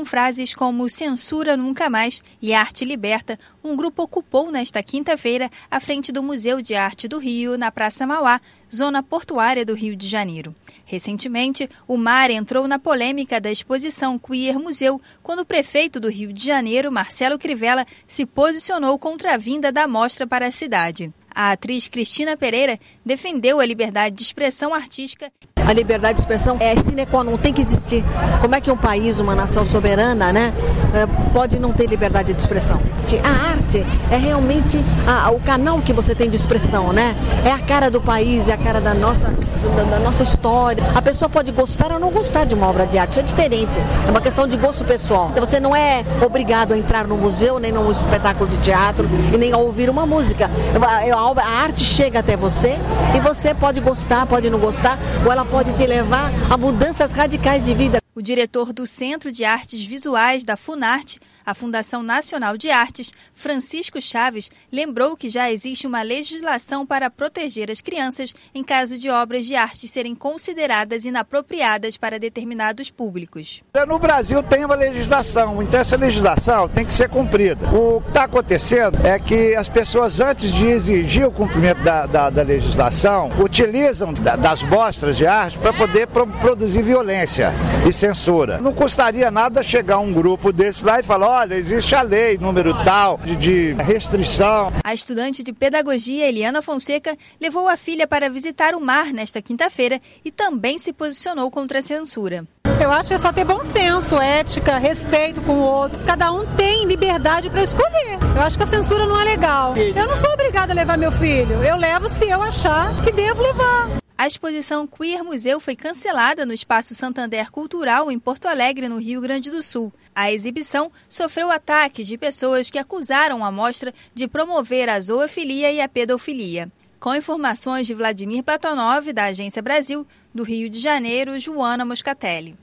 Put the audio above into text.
Com frases como censura nunca mais e arte liberta, um grupo ocupou nesta quinta-feira a frente do Museu de Arte do Rio, na Praça Mauá, zona portuária do Rio de Janeiro. Recentemente, o MAR entrou na polêmica da exposição Queer Museu, quando o prefeito do Rio de Janeiro, Marcelo Crivella, se posicionou contra a vinda da mostra para a cidade. A atriz Cristina Pereira defendeu a liberdade de expressão artística. A liberdade de expressão é sine qua non, tem que existir. Como é que um país, uma nação soberana, né, é, pode não ter liberdade de expressão? A arte é realmente a, o canal que você tem de expressão, né? É a cara do país, é a cara da nossa, da, da nossa história. A pessoa pode gostar ou não gostar de uma obra de arte, isso é diferente. É uma questão de gosto pessoal. Então você não é obrigado a entrar no museu, nem num espetáculo de teatro, e nem a ouvir uma música. A, obra, a arte chega até você e você pode gostar, pode não gostar, ou ela pode te levar a mudanças radicais de vida. O diretor do Centro de Artes Visuais da Funarte, a Fundação Nacional de Artes, Francisco Chaves, lembrou que já existe uma legislação para proteger as crianças em caso de obras de arte serem consideradas inapropriadas para determinados públicos. No Brasil tem uma legislação, então essa legislação tem que ser cumprida. O que está acontecendo é que as pessoas, antes de exigir o cumprimento da, da, da legislação, utilizam das mostras de arte para poder pro, produzir violência e censura. Não custaria nada chegar um grupo desse lá e falar: olha, existe a lei, número tal, de, de restrição. A estudante de pedagogia Eliana Fonseca levou a filha para visitar o mar nesta quinta-feira e também se posicionou contra a censura. Eu acho que é só ter bom senso, ética, respeito com outros. Cada um tem liberdade para escolher. Eu acho que a censura não é legal. Eu não sou obrigada a levar meu filho. Eu levo se eu achar que devo levar. A exposição Queer Museu foi cancelada no Espaço Santander Cultural em Porto Alegre, no Rio Grande do Sul. A exibição sofreu ataques de pessoas que acusaram a mostra de promover a zoofilia e a pedofilia. Com informações de Vladimir Platonov, da Agência Brasil, do Rio de Janeiro, Joana Moscatelli.